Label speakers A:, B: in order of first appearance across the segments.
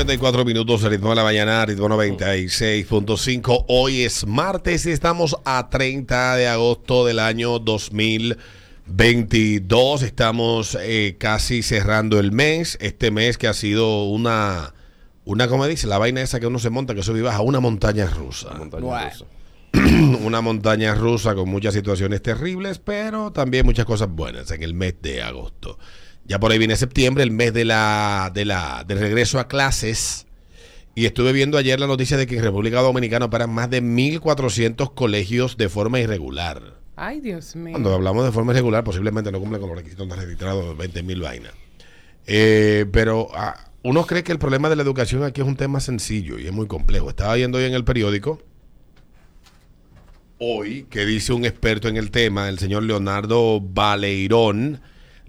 A: 54 minutos, ritmo de la mañana, ritmo 96.5. Hoy es martes y estamos a 30 de agosto del año 2022. Estamos eh, casi cerrando el mes. Este mes que ha sido una, una, como dice, la vaina esa que uno se monta, que sube y baja, una montaña rusa.
B: Montaña rusa.
A: una montaña rusa con muchas situaciones terribles, pero también muchas cosas buenas en el mes de agosto. Ya por ahí viene septiembre, el mes de la, de la, del regreso a clases. Y estuve viendo ayer la noticia de que en República Dominicana operan más de 1.400 colegios de forma irregular.
C: Ay, Dios mío.
A: Cuando hablamos de forma irregular, posiblemente no cumple con los requisitos de registrados de 20.000 vainas. Eh, pero ah, uno cree que el problema de la educación aquí es un tema sencillo y es muy complejo. Estaba viendo hoy en el periódico, hoy, que dice un experto en el tema, el señor Leonardo Baleirón,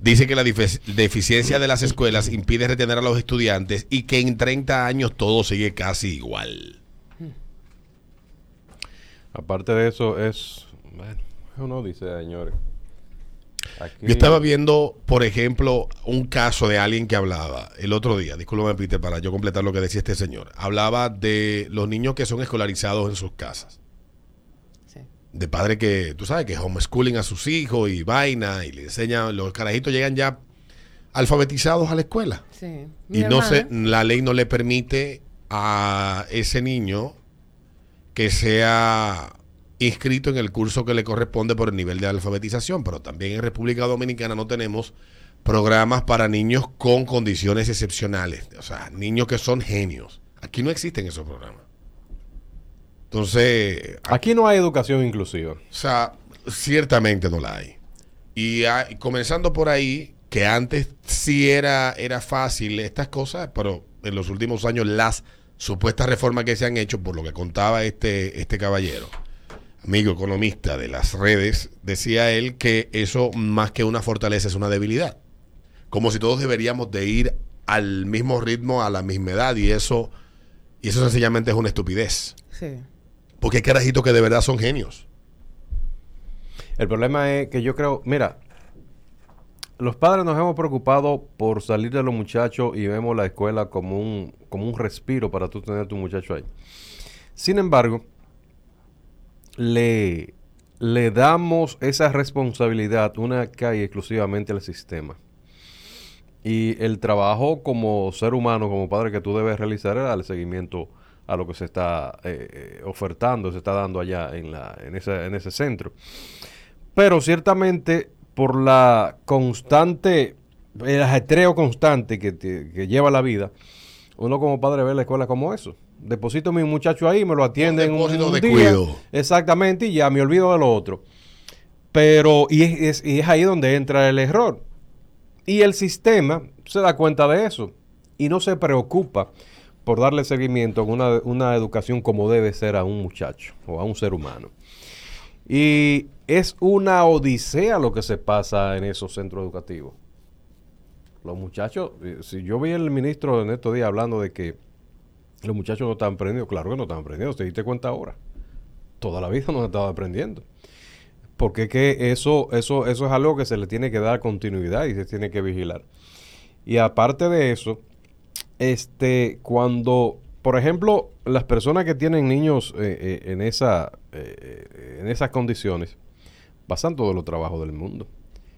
A: Dice que la deficiencia de las escuelas impide retener a los estudiantes y que en 30 años todo sigue casi igual.
B: Aparte de eso, es. Bueno, uno dice, señores.
A: Yo estaba viendo, por ejemplo, un caso de alguien que hablaba el otro día, discúlpame Peter, para yo completar lo que decía este señor. Hablaba de los niños que son escolarizados en sus casas de padre que, tú sabes, que homeschooling a sus hijos y vaina, y le enseñan, los carajitos llegan ya alfabetizados a la escuela.
C: Sí.
A: y no se, la ley no le permite a ese niño que sea inscrito en el curso que le corresponde por el nivel de alfabetización, pero también en República Dominicana no tenemos programas para niños con condiciones excepcionales, o sea, niños que son genios. Aquí no existen esos programas. Entonces...
B: Aquí no hay educación inclusiva.
A: O sea, ciertamente no la hay. Y, comenzando por ahí, que antes sí era, era fácil estas cosas, pero en los últimos años las supuestas reformas que se han hecho, por lo que contaba este, este caballero, amigo economista de las redes, decía él que eso más que una fortaleza es una debilidad. Como si todos deberíamos de ir al mismo ritmo, a la misma edad, y eso, y eso sencillamente es una estupidez.
C: Sí.
A: Porque hay carajitos que de verdad son genios.
B: El problema es que yo creo, mira, los padres nos hemos preocupado por salir de los muchachos y vemos la escuela como un, como un respiro para tú tener a tu muchacho ahí. Sin embargo, le, le damos esa responsabilidad una que hay exclusivamente al sistema. Y el trabajo como ser humano, como padre que tú debes realizar es el seguimiento a lo que se está eh, eh, ofertando, se está dando allá en, la, en, ese, en ese centro. Pero ciertamente por la constante, el ajetreo constante que, que lleva la vida, uno como padre ve la escuela como eso. Deposito a mi muchacho ahí, me lo atienden un, un
A: de día,
B: Exactamente, y ya me olvido de lo otro. Pero, y es, y es ahí donde entra el error. Y el sistema se da cuenta de eso y no se preocupa por darle seguimiento a una, una educación como debe ser a un muchacho o a un ser humano. Y es una odisea lo que se pasa en esos centros educativos. Los muchachos, eh, si yo vi al ministro en estos días hablando de que los muchachos no están aprendiendo, claro que no están aprendiendo, te diste cuenta ahora. Toda la vida no estaba aprendiendo. Porque que eso, eso, eso es algo que se le tiene que dar continuidad y se tiene que vigilar. Y aparte de eso, este, cuando, por ejemplo, las personas que tienen niños eh, eh, en, esa, eh, en esas condiciones pasan todos los trabajos del mundo.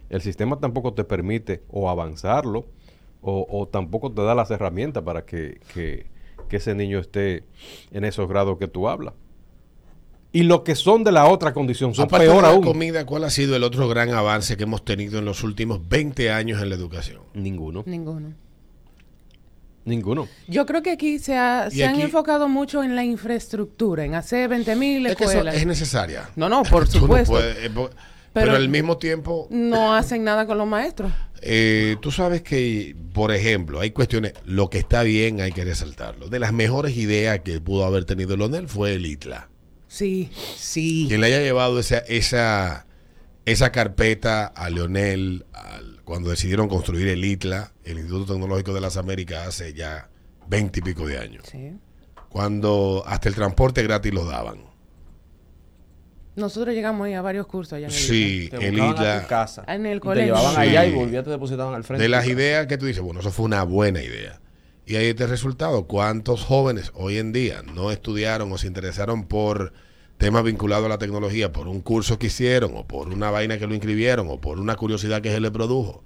B: El sistema tampoco te permite o avanzarlo o, tampoco te da las herramientas para que, ese niño esté en esos grados que tú hablas. Y lo que son de la otra condición son
A: Aparte
B: peor
A: de la
B: aún.
A: comida, ¿cuál ha sido el otro gran avance que hemos tenido en los últimos 20 años en la educación?
B: Ninguno.
C: Ninguno.
B: Ninguno.
C: Yo creo que aquí se, ha, se han enfocado mucho en la infraestructura, en hacer 20.000 mil escuelas.
A: Que es necesaria.
C: No, no, por supuesto.
A: Eh, pero, al mismo tiempo...
C: No hacen nada con los maestros.
A: Eh, tú sabes que, por ejemplo, hay cuestiones, lo que está bien hay que resaltarlo. De las mejores ideas que pudo haber tenido Leonel fue el ITLA.
C: Sí, sí.
A: Quien le haya llevado esa, esa, esa carpeta a Leonel, al cuando decidieron construir el ITLA, el Instituto Tecnológico de las Américas, hace ya veinte y pico de años. Cuando hasta el transporte gratis lo daban.
C: Nosotros llegamos ahí a varios cursos allá en
A: el Sí, el ITLA.
C: En el colegio.
B: Te llevaban allá y volvían te depositaban al frente.
A: De las ideas que tú dices, bueno, eso fue una buena idea. Y ahí está el resultado. ¿Cuántos jóvenes hoy en día no estudiaron o se interesaron por temas vinculados a la tecnología, por un curso que hicieron, o por una vaina que lo inscribieron, o por una curiosidad que se le produjo?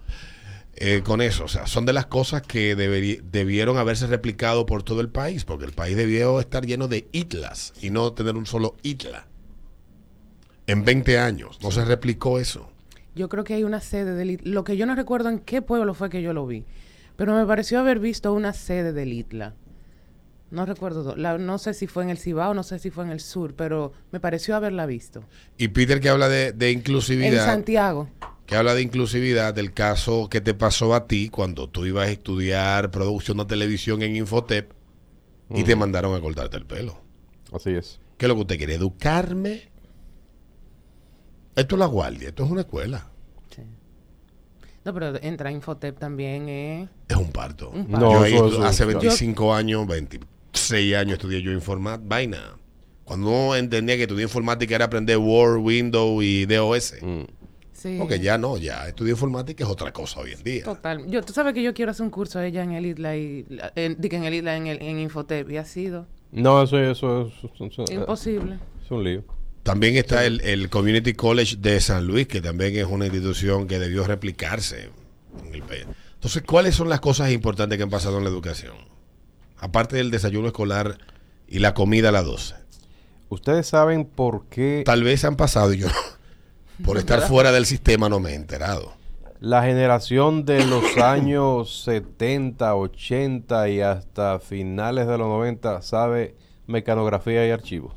A: Eh, con eso, o sea, son de las cosas que debieron haberse replicado por todo el país, porque el país debió estar lleno de islas y no tener un solo isla. En 20 años, no se replicó eso.
C: Yo creo que hay una sede del Lo que yo no recuerdo en qué pueblo fue que yo lo vi, pero me pareció haber visto una sede del ITLA. No recuerdo, no sé si fue en el Cibao, no sé si fue en el sur, pero me pareció haberla visto.
A: Y Peter que habla de, de inclusividad. En
C: Santiago
A: que habla de inclusividad del caso que te pasó a ti cuando tú ibas a estudiar producción de televisión en Infotep y te mandaron a cortarte el pelo.
B: Así es.
A: ¿Qué es lo que usted quiere? ¿Educarme? Esto es la guardia, esto es una escuela. Sí.
C: No, pero entrar a Infotep también es...
A: Es un parto. No, yo hace 25 años, 26 años estudié yo informática, vaina. Cuando uno entendía que estudiar informática era aprender Word, Windows y DOS. Mm. Porque ya no, ya estudio informática es otra cosa hoy en día.
C: Total. Yo, tú sabes que yo quiero hacer un curso ella en el ISLA y en, en el ISLA en, el, en Infotep y ha sido.
B: No, eso, eso,
C: es imposible.
B: Es un lío.
A: También está el, el, Community College de San Luis, que también es una institución que debió replicarse en el país. Entonces, ¿cuáles son las cosas importantes que han pasado en la educación? Aparte del desayuno escolar y la comida a las 12.
B: Ustedes saben por qué.
A: Tal vez han pasado, yo por estar fuera del sistema no me he enterado.
B: La generación de los años 70, 80 y hasta finales de los 90 sabe mecanografía y archivos.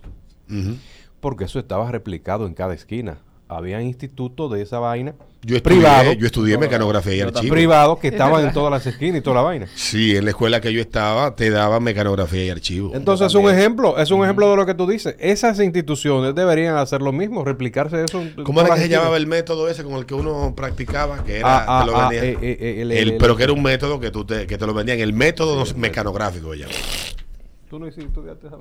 B: Porque eso estaba replicado en cada esquina. Había institutos de esa vaina
A: yo estudié, yo estudié mecanografía y archivo.
B: Privados que estaban en todas las esquinas y toda la vaina.
A: Sí, en la escuela que yo estaba te daban mecanografía y archivo.
B: Entonces es un ejemplo, es un ejemplo de lo que tú dices. Esas instituciones deberían hacer lo mismo, replicarse eso.
A: ¿Cómo era que se llamaba el método ese con el que uno practicaba? Que era, ah, te lo ah, vendían. Eh, eh, el, pero que era un método que, tú te, que te lo vendían. El método mecanográfico, ya. Tú no hiciste estudiaste esa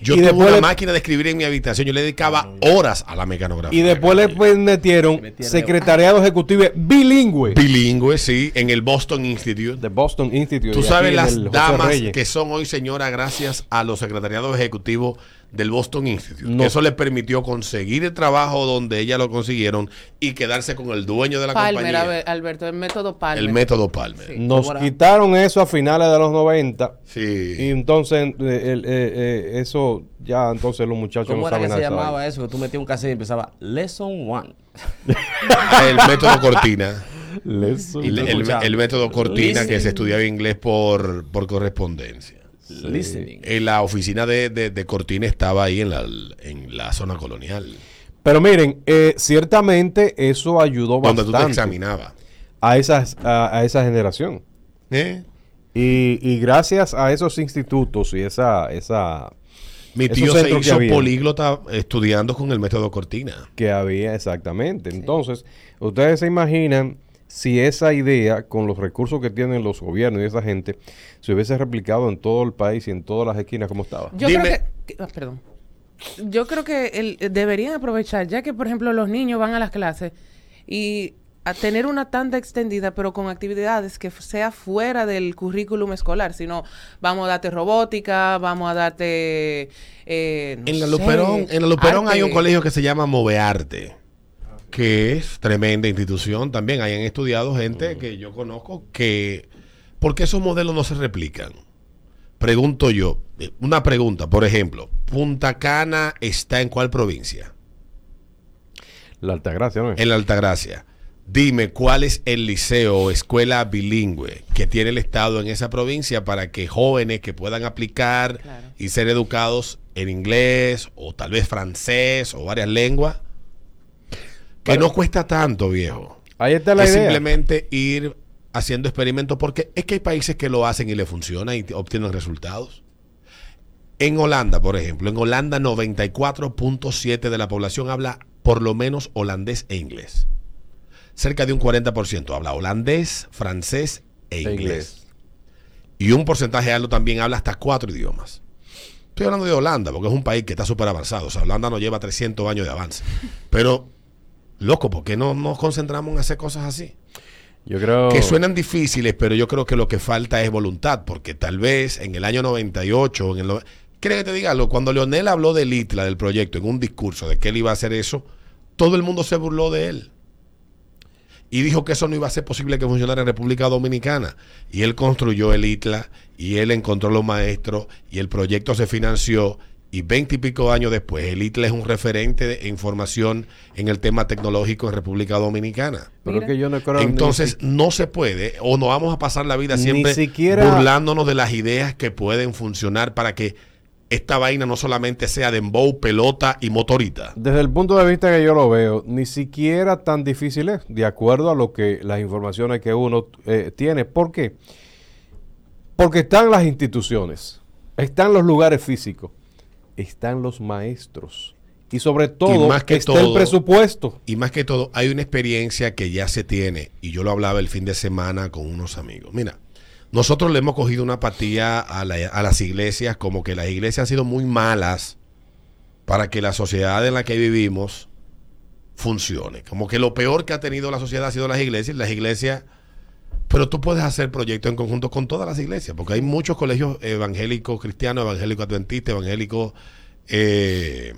A: yo tuve una máquina de escribir en mi habitación. Yo le dedicaba horas a la mecanografía.
B: Y después le metieron secretariado ejecutivo bilingüe.
A: Bilingüe, sí, en el Boston Institute.
B: De Boston Institute.
A: Tú sabes las damas que son hoy, señora, gracias a los secretariados ejecutivos del Boston Institute. Eso le permitió conseguir el trabajo donde ella lo consiguieron y quedarse con el dueño de la
C: Palmer, compañía. Alberto, el método Palmer.
A: El método Palmer.
B: Nos quitaron eso a finales de los 90. Sí. Y entonces eh, eh, eh, eso ya entonces los muchachos
D: ¿Cómo no era que se llamaba eso? Que tú metías un cassette y empezaba Lesson One.
A: el método Cortina. Lesson. El, el, método Cortina que se estudiaba inglés por, por correspondencia. En la oficina de, Cortina estaba ahí en la, en la zona colonial.
B: Pero miren, eh, ciertamente eso ayudó
A: bastante. Cuando tú te examinabas.
B: A, esas, a, esa generación. ¿Eh? Y, gracias a esos institutos y esa... esa
A: Mi tío se hizo políglota estudiando con el método Cortina.
B: Que había, exactamente. Entonces, ustedes se imaginan si esa idea, con los recursos que tienen los gobiernos y esa gente, se hubiese replicado en todo el país y en todas las esquinas como estaba.
C: Yo creo que, ah, perdón. Yo creo que el, deberían aprovechar, ya que por ejemplo los niños van a las clases y a tener una tanda extendida, pero con actividades que sea fuera del currículum escolar, sino vamos a darte robótica, vamos a darte...
A: Eh, en, la Luperón, en la Luperón hay un colegio que se llama Movearte que es tremenda institución también. Hayan estudiado gente que yo conozco que... ¿Por qué esos modelos no se replican? Pregunto yo, eh, una pregunta, por ejemplo, ¿Punta Cana está en cuál provincia?
B: La Altagracia, ¿no?
A: En la Altagracia. Dime cuál es el liceo o escuela bilingüe que tiene el Estado en esa provincia para que jóvenes que puedan aplicar y ser educados en inglés o tal vez francés o varias lenguas que no cuesta tanto, viejo.
B: Ahí está la
A: es
B: idea.
A: simplemente ir haciendo experimentos porque es que hay países que lo hacen y le funciona y obtienen resultados. En Holanda, por ejemplo, en Holanda 94.7 de la población habla por lo menos holandés e inglés. Cerca de un 40% habla holandés, francés e, e inglés. Y un porcentaje alto también habla hasta cuatro idiomas. Estoy hablando de Holanda porque es un país que está súper avanzado. O sea, Holanda no lleva 300 años de avance. Pero Loco, ¿por qué no nos concentramos en hacer cosas así?
B: Yo creo
A: que suenan difíciles, pero yo creo que lo que falta es voluntad, porque tal vez en el año 98, en el no- ¿Quieres que te diga algo? Cuando Leonel habló del ITLA, del proyecto, en un discurso de que él iba a hacer eso, todo el mundo se burló de él. Y dijo que eso no iba a ser posible que funcionara en República Dominicana. Y él construyó el ITLA, y él encontró los maestros, y el proyecto se financió. Y veinte y pico años después, el ITLA es un referente de información en el tema tecnológico en República Dominicana.
B: pero que yo no creo ni
A: Entonces no se puede, o nos vamos a pasar la vida siempre
B: siquiera-
A: burlándonos de las ideas que pueden funcionar para que esta vaina no solamente sea de dembow, pelota y motorita.
B: Desde el punto de vista que yo lo veo, ni siquiera tan difícil es, de acuerdo a lo que las informaciones que uno eh, tiene. ¿Por qué? Porque están las instituciones, están los lugares físicos, están los maestros y sobre todo
A: más que
B: está el presupuesto.
A: Y más que todo, hay una experiencia que ya se tiene, y yo lo hablaba el fin de semana con unos amigos. Mira, nosotros le hemos cogido una apatía a, la- a las iglesias, como que las iglesias han sido muy malas para que la sociedad en la que vivimos funcione. Como que lo peor que ha tenido la sociedad ha sido las iglesias. Las iglesias, pero tú puedes hacer proyectos en conjunto con todas las iglesias, porque hay muchos colegios evangélicos cristianos, evangélicos adventistas, evangélicos eh,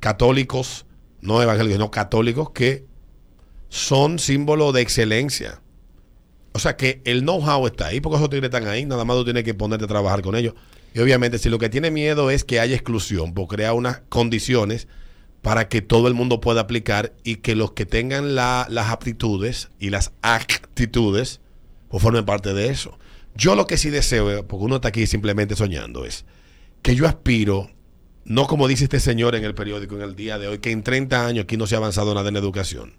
A: católicos, no evangélicos, no católicos, que son símbolo de excelencia. O sea que el know-how está ahí, porque esos tigres están ahí, nada más tú tienes que ponerte a trabajar con ellos. Y obviamente, si lo que tiene miedo es que haya exclusión, pues crea unas condiciones para que todo el mundo pueda aplicar y que los que tengan la- las aptitudes y las actitudes, pues formen parte de eso. Yo lo que sí deseo, eh, porque uno está aquí simplemente soñando, es que yo aspiro, no como dice este señor en el periódico en el día de hoy, que en 30 años aquí no se ha avanzado nada en educación.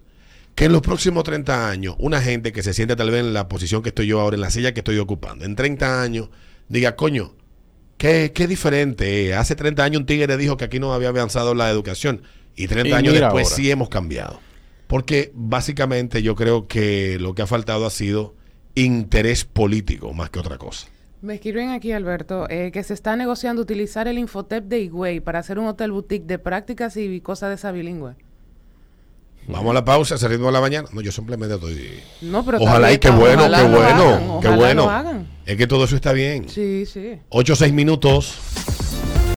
A: Que en los próximos 30 años, una gente que se siente tal vez en la posición que estoy yo ahora, en la silla que estoy ocupando, en 30 años, diga, coño, qué, qué diferente. es. Hace 30 años un tigre dijo que aquí no había avanzado la educación y 30
B: Y
A: años después
B: ahora.
A: sí hemos cambiado. Porque básicamente yo creo que lo que ha faltado ha sido interés político más que otra cosa.
C: Me escriben aquí, Alberto, eh, que se está negociando utilizar el Infotep de Higüey para hacer un hotel boutique de prácticas y cosas de esa bilingüe.
A: Vamos a la pausa, ritmo de la mañana. No, yo simplemente estoy...
C: No, pero
A: Ojalá y qué bueno,
C: ojalá
A: qué bueno, qué bueno. Es que todo eso está bien.
C: Sí, sí.
A: 8 o 6 minutos.